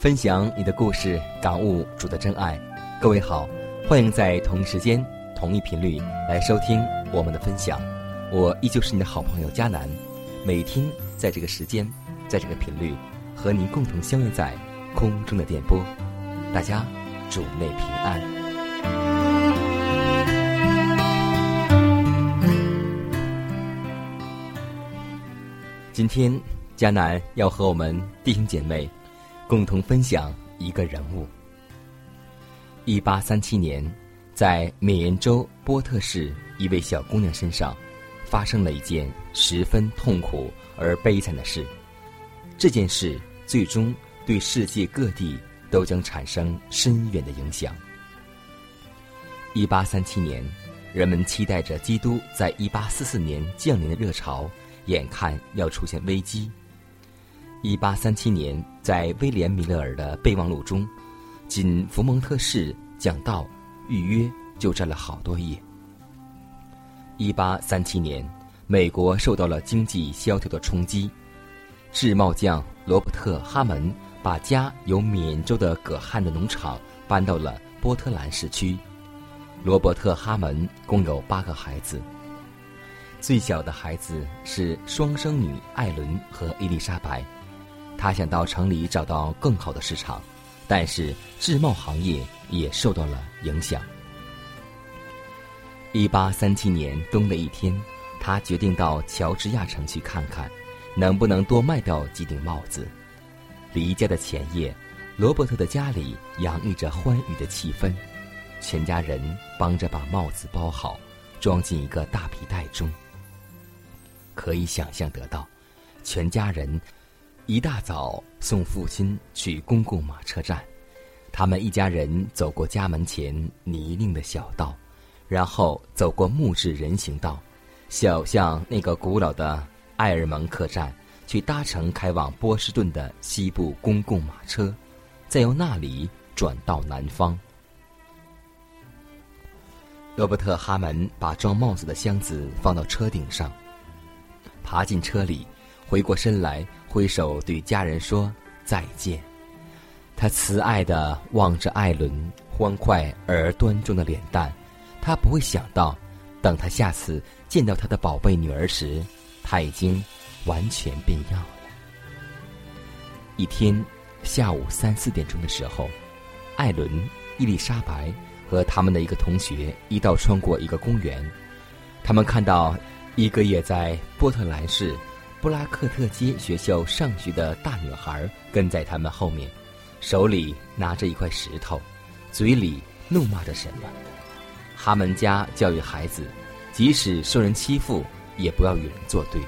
分享你的故事，感悟主的真爱。各位好，欢迎在同一时间、同一频率来收听我们的分享。我依旧是你的好朋友佳楠，每天在这个时间，在这个频率，和您共同相约在空中的电波。大家主内平安。今天，佳楠要和我们弟兄姐妹共同分享一个人物。一八三七年，在缅因州波特市一位小姑娘身上，发生了一件十分痛苦而悲惨的事。这件事最终对世界各地都将产生深远的影响。一八三七年，人们期待着基督在一八四四年降临的热潮，眼看要出现危机。一八三七年，在威廉·米勒尔的备忘录中，仅福蒙特市讲道预约就占了好多页。一八三七年，美国受到了经济萧条的冲击，制帽匠罗伯特·哈门把家由缅州的葛汉的农场搬到了波特兰市区。罗伯特·哈门共有八个孩子，最小的孩子是双生女艾伦和伊丽莎白。他想到城里找到更好的市场，但是制帽行业也受到了影响。一八三七年冬的一天，他决定到乔治亚城去看看，能不能多卖掉几顶帽子。离家的前夜，罗伯特的家里洋溢着欢愉的气氛，全家人帮着把帽子包好，装进一个大皮袋中。可以想象得到，全家人。一大早送父亲去公共马车站，他们一家人走过家门前泥泞的小道，然后走过木质人行道，小向那个古老的埃尔蒙客栈，去搭乘开往波士顿的西部公共马车，再由那里转到南方。罗伯特·哈门把装帽子的箱子放到车顶上，爬进车里。回过身来，挥手对家人说再见。他慈爱的望着艾伦欢快而端庄的脸蛋，他不会想到，等他下次见到他的宝贝女儿时，他已经完全变样了。一天下午三四点钟的时候，艾伦、伊丽莎白和他们的一个同学一道穿过一个公园，他们看到一个也在波特兰市。布拉克特街学校上学的大女孩跟在他们后面，手里拿着一块石头，嘴里怒骂着什么。哈门家教育孩子，即使受人欺负，也不要与人作对。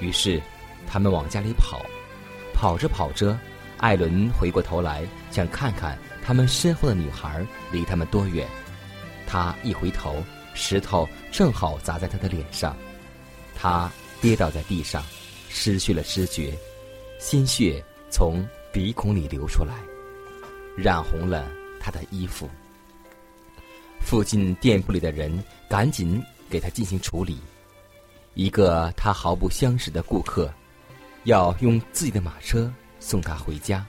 于是，他们往家里跑。跑着跑着，艾伦回过头来，想看看他们身后的女孩离他们多远。他一回头，石头正好砸在他的脸上，他。跌倒在地上，失去了知觉，鲜血从鼻孔里流出来，染红了他的衣服。附近店铺里的人赶紧给他进行处理。一个他毫不相识的顾客，要用自己的马车送他回家。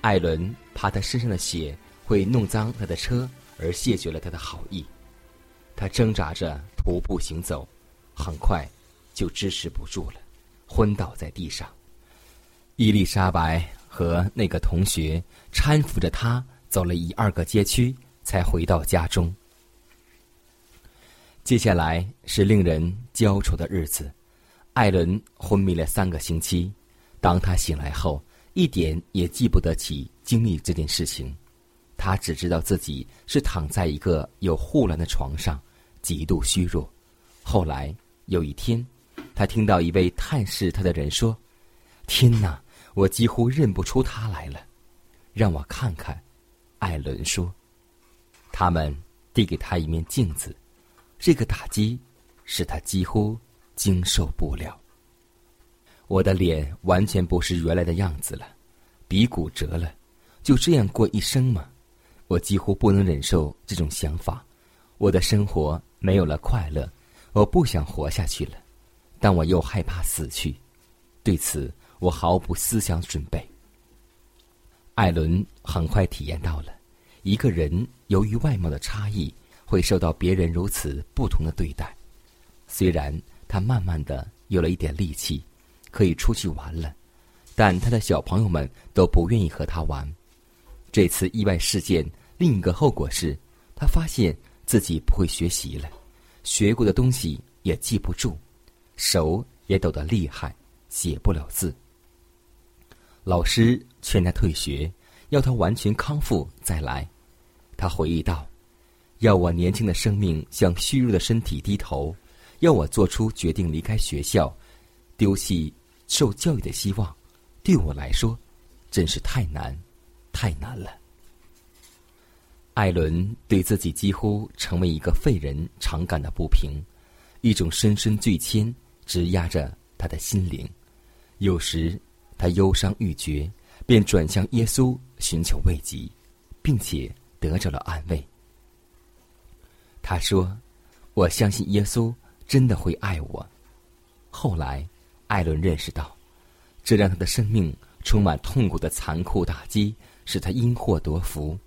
艾伦怕他身上的血会弄脏他的车，而谢绝了他的好意。他挣扎着徒步行走，很快就支持不住了，昏倒在地上。伊丽莎白和那个同学搀扶着他走了一二个街区，才回到家中。接下来是令人焦愁的日子。艾伦昏迷了三个星期，当他醒来后，一点也记不得起经历这件事情。他只知道自己是躺在一个有护栏的床上，极度虚弱。后来有一天，他听到一位探视他的人说：“天哪，我几乎认不出他来了。”让我看看，艾伦说。他们递给他一面镜子，这个打击使他几乎。经受不了。我的脸完全不是原来的样子了，鼻骨折了，就这样过一生吗？我几乎不能忍受这种想法。我的生活没有了快乐，我不想活下去了，但我又害怕死去。对此，我毫不思想准备。艾伦很快体验到了，一个人由于外貌的差异，会受到别人如此不同的对待。虽然。他慢慢的有了一点力气，可以出去玩了，但他的小朋友们都不愿意和他玩。这次意外事件另一个后果是，他发现自己不会学习了，学过的东西也记不住，手也抖得厉害，写不了字。老师劝他退学，要他完全康复再来。他回忆道：“要我年轻的生命向虚弱的身体低头。”要我做出决定离开学校，丢弃受教育的希望，对我来说，真是太难，太难了。艾伦对自己几乎成为一个废人常感到不平，一种深深罪愆直压着他的心灵。有时他忧伤欲绝，便转向耶稣寻求慰藉，并且得着了安慰。他说：“我相信耶稣。”真的会爱我。后来，艾伦认识到，这让他的生命充满痛苦的残酷打击，使他因祸得福。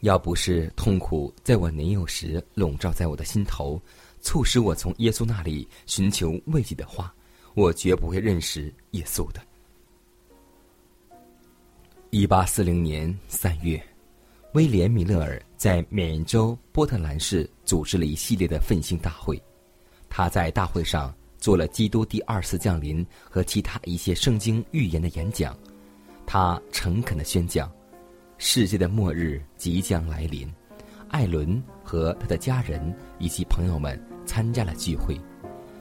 要不是痛苦在我年幼时笼罩在我的心头，促使我从耶稣那里寻求慰藉的话，我绝不会认识耶稣的。一八四零年三月。威廉·米勒尔在缅州波特兰市组织了一系列的奋兴大会。他在大会上做了基督第二次降临和其他一些圣经预言的演讲。他诚恳的宣讲：世界的末日即将来临。艾伦和他的家人以及朋友们参加了聚会。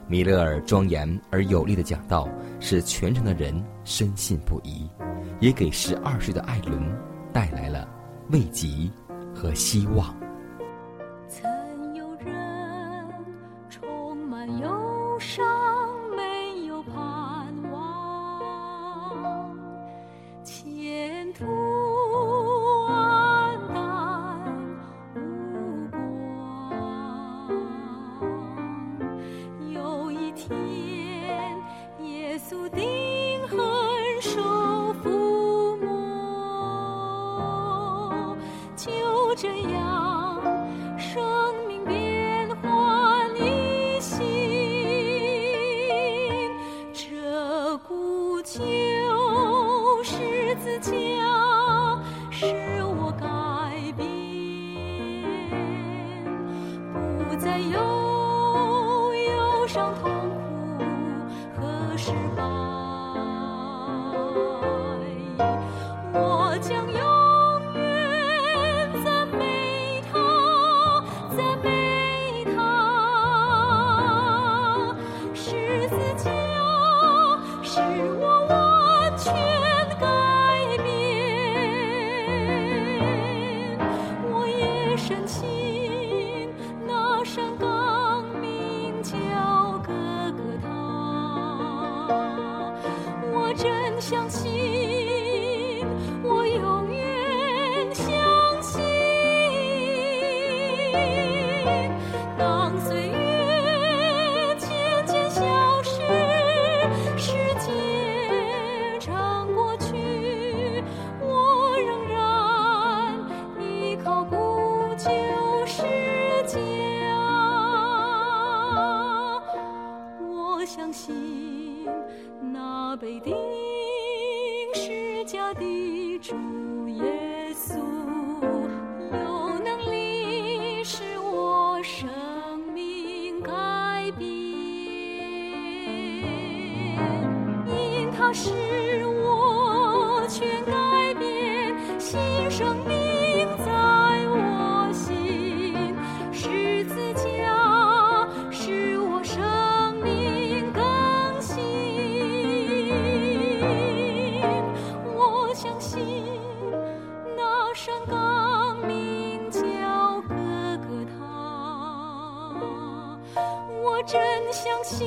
米勒尔庄严而有力的讲道使全城的人深信不疑，也给十二岁的艾伦带来了。慰藉和希望。古我相信那山岗名叫哥哥他，我真相信，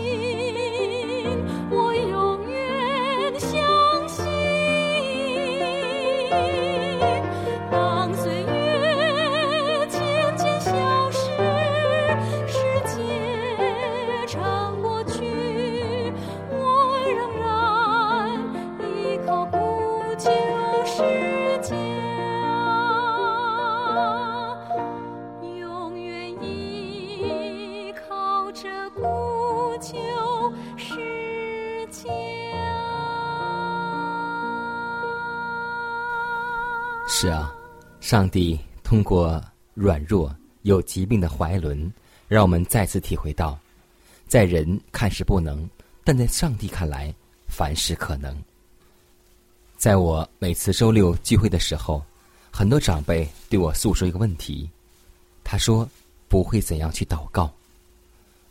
是啊，上帝通过软弱有疾病的怀伦，让我们再次体会到，在人看是不能，但在上帝看来，凡事可能。在我每次周六聚会的时候，很多长辈对我诉说一个问题，他说不会怎样去祷告，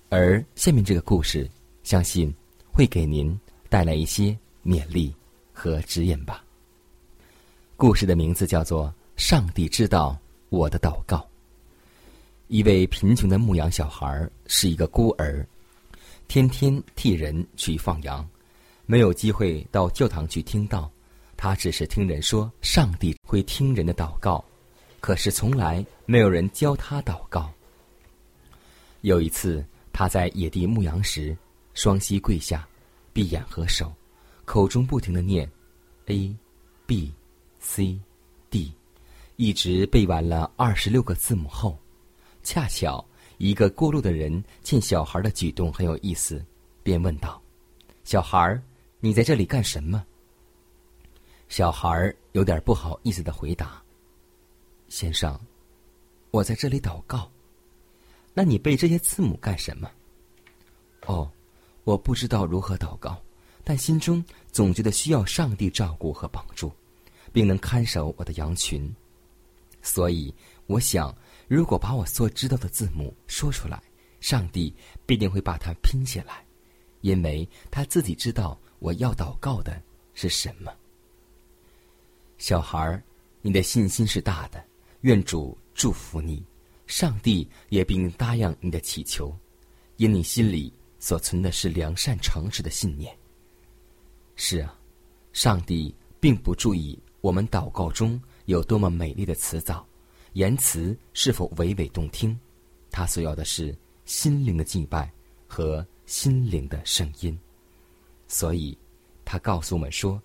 而下面这个故事，相信会给您带来一些勉励和指引吧。故事的名字叫做《上帝知道我的祷告》。一位贫穷的牧羊小孩是一个孤儿，天天替人去放羊，没有机会到教堂去听到。他只是听人说上帝会听人的祷告，可是从来没有人教他祷告。有一次，他在野地牧羊时，双膝跪下，闭眼合手，口中不停的念 A、B。C、D，一直背完了二十六个字母后，恰巧一个过路的人见小孩的举动很有意思，便问道：“小孩，你在这里干什么？”小孩有点不好意思的回答：“先生，我在这里祷告。那你背这些字母干什么？”“哦，我不知道如何祷告，但心中总觉得需要上帝照顾和帮助。”并能看守我的羊群，所以我想，如果把我所知道的字母说出来，上帝必定会把它拼起来，因为他自己知道我要祷告的是什么。小孩儿，你的信心是大的，愿主祝福你，上帝也并答应你的祈求，因你心里所存的是良善诚实的信念。是啊，上帝并不注意。我们祷告中有多么美丽的词藻，言辞是否娓娓动听？他所要的是心灵的敬拜和心灵的声音。所以，他告诉我们说，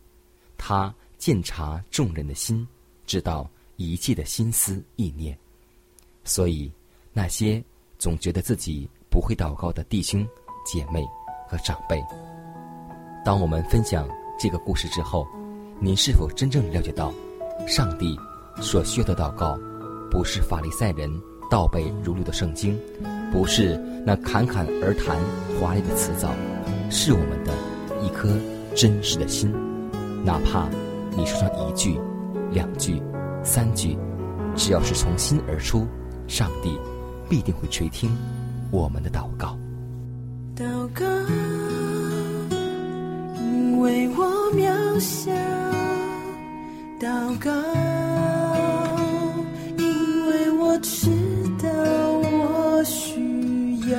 他鉴察众人的心，知道一切的心思意念。所以，那些总觉得自己不会祷告的弟兄、姐妹和长辈，当我们分享这个故事之后。您是否真正了解到，上帝所需要的祷告，不是法利赛人倒背如流的圣经，不是那侃侃而谈华丽的辞藻，是我们的一颗真实的心。哪怕你说上一句、两句、三句，只要是从心而出，上帝必定会垂听我们的祷告。祷告，因为我渺小。祷告，因为我知道我需要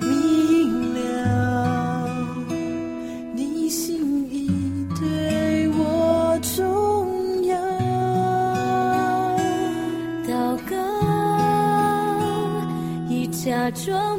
明了你心意对我重要。祷告，已假装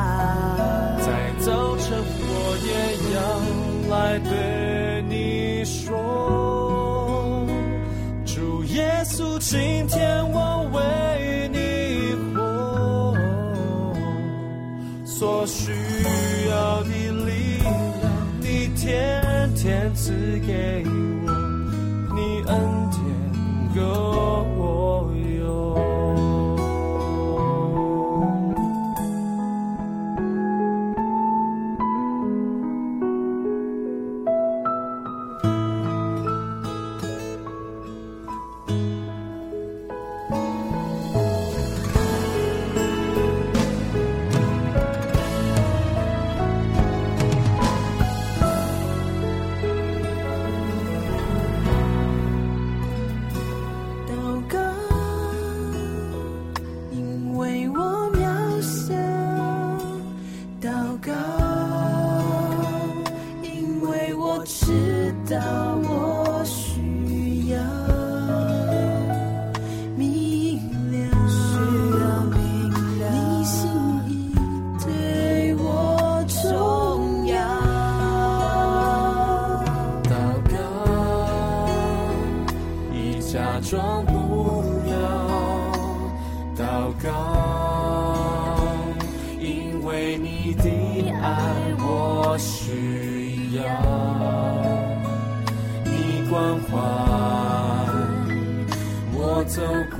今天我为你活，所需要的力量，你天天赐给假装不了。祷告，因为你的爱我需要，你关怀我走过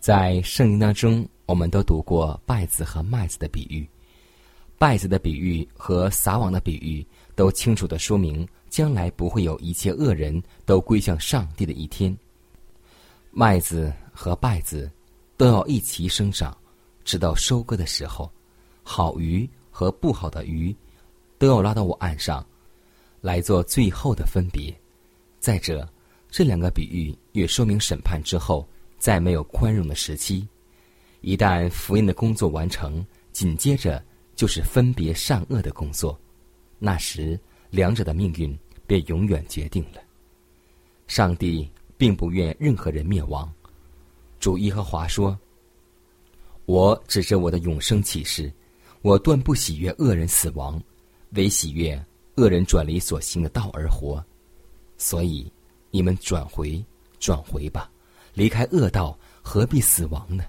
在圣经当中，我们都读过稗子和麦子的比喻。稗子的比喻和撒网的比喻，都清楚的说明将来不会有一切恶人都归向上帝的一天。麦子和稗子都要一齐生长，直到收割的时候，好鱼和不好的鱼都要拉到我岸上，来做最后的分别。再者，这两个比喻也说明审判之后再没有宽容的时期。一旦福音的工作完成，紧接着。就是分别善恶的工作，那时两者的命运便永远决定了。上帝并不愿任何人灭亡。主耶和华说：“我指着我的永生启示，我断不喜悦恶人死亡，唯喜悦恶人转离所行的道而活。所以你们转回，转回吧，离开恶道，何必死亡呢？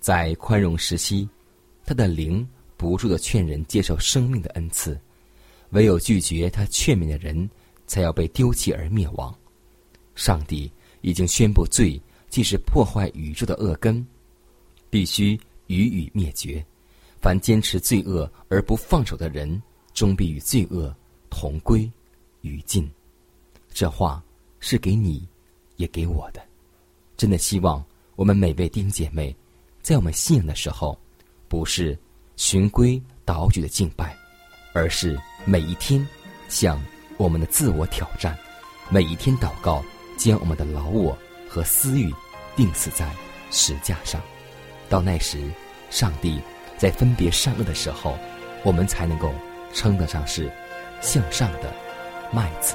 在宽容时期，他的灵。”不住的劝人接受生命的恩赐，唯有拒绝他劝勉的人，才要被丢弃而灭亡。上帝已经宣布，罪既是破坏宇宙的恶根，必须予以灭绝。凡坚持罪恶而不放手的人，终必与罪恶同归于尽。这话是给你，也给我的。真的希望我们每位弟兄姐妹，在我们信仰的时候，不是。循规蹈矩的敬拜，而是每一天向我们的自我挑战，每一天祷告，将我们的老我和私欲钉死在石架上。到那时，上帝在分别善恶的时候，我们才能够称得上是向上的麦子。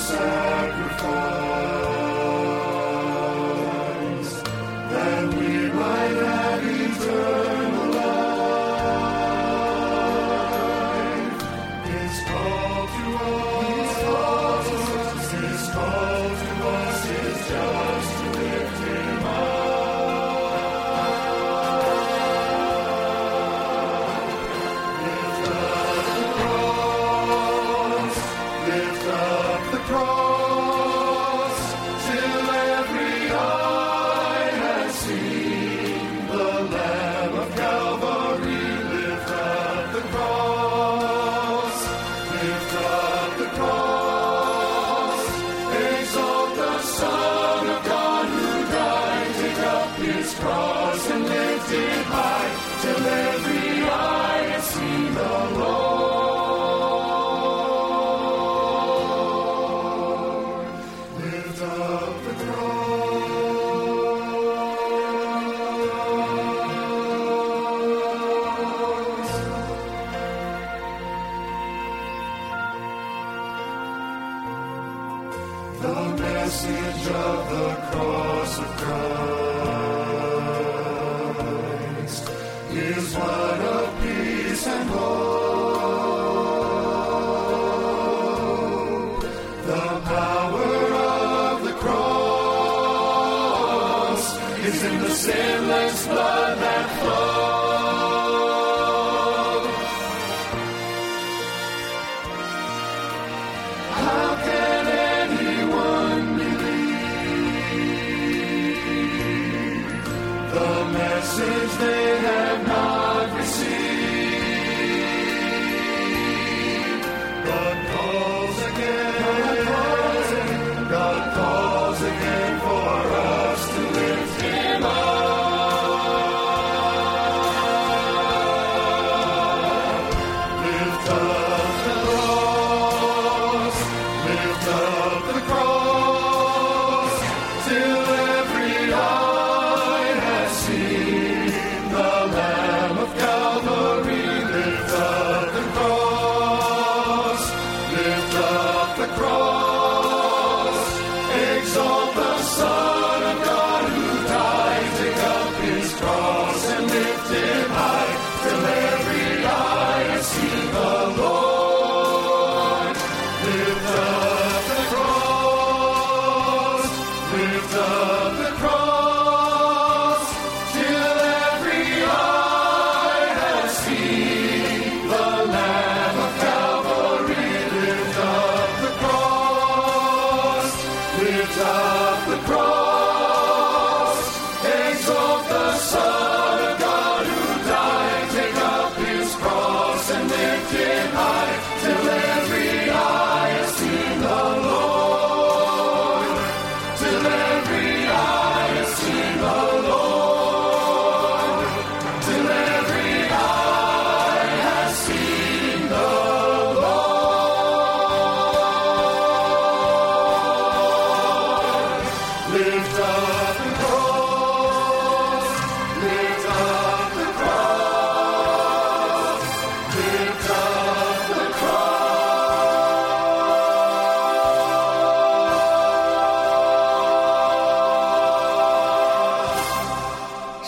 sacrifice. Lord.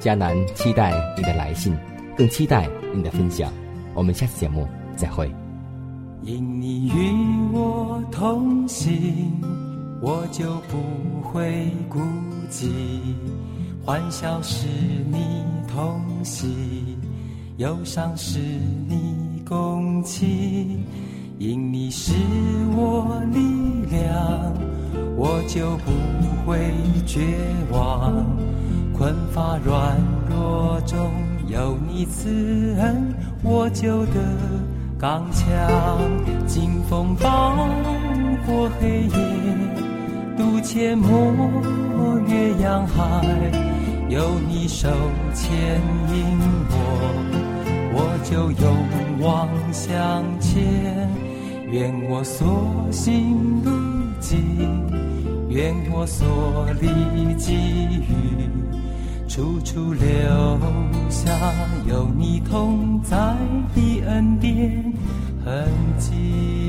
迦南期待你的来信，更期待你的分享。我们下次节目再会。因你与我同行，我就不会孤寂。欢笑是你同喜，忧伤是你共情。因你是我力量，我就不会绝望。困乏软弱中有你慈恩，我就得刚强。经风暴过黑夜，渡阡陌越洋海，有你手牵引我，我就勇往向前。愿我所行路径，愿我所立给予。处处留下有你同在的恩典痕迹。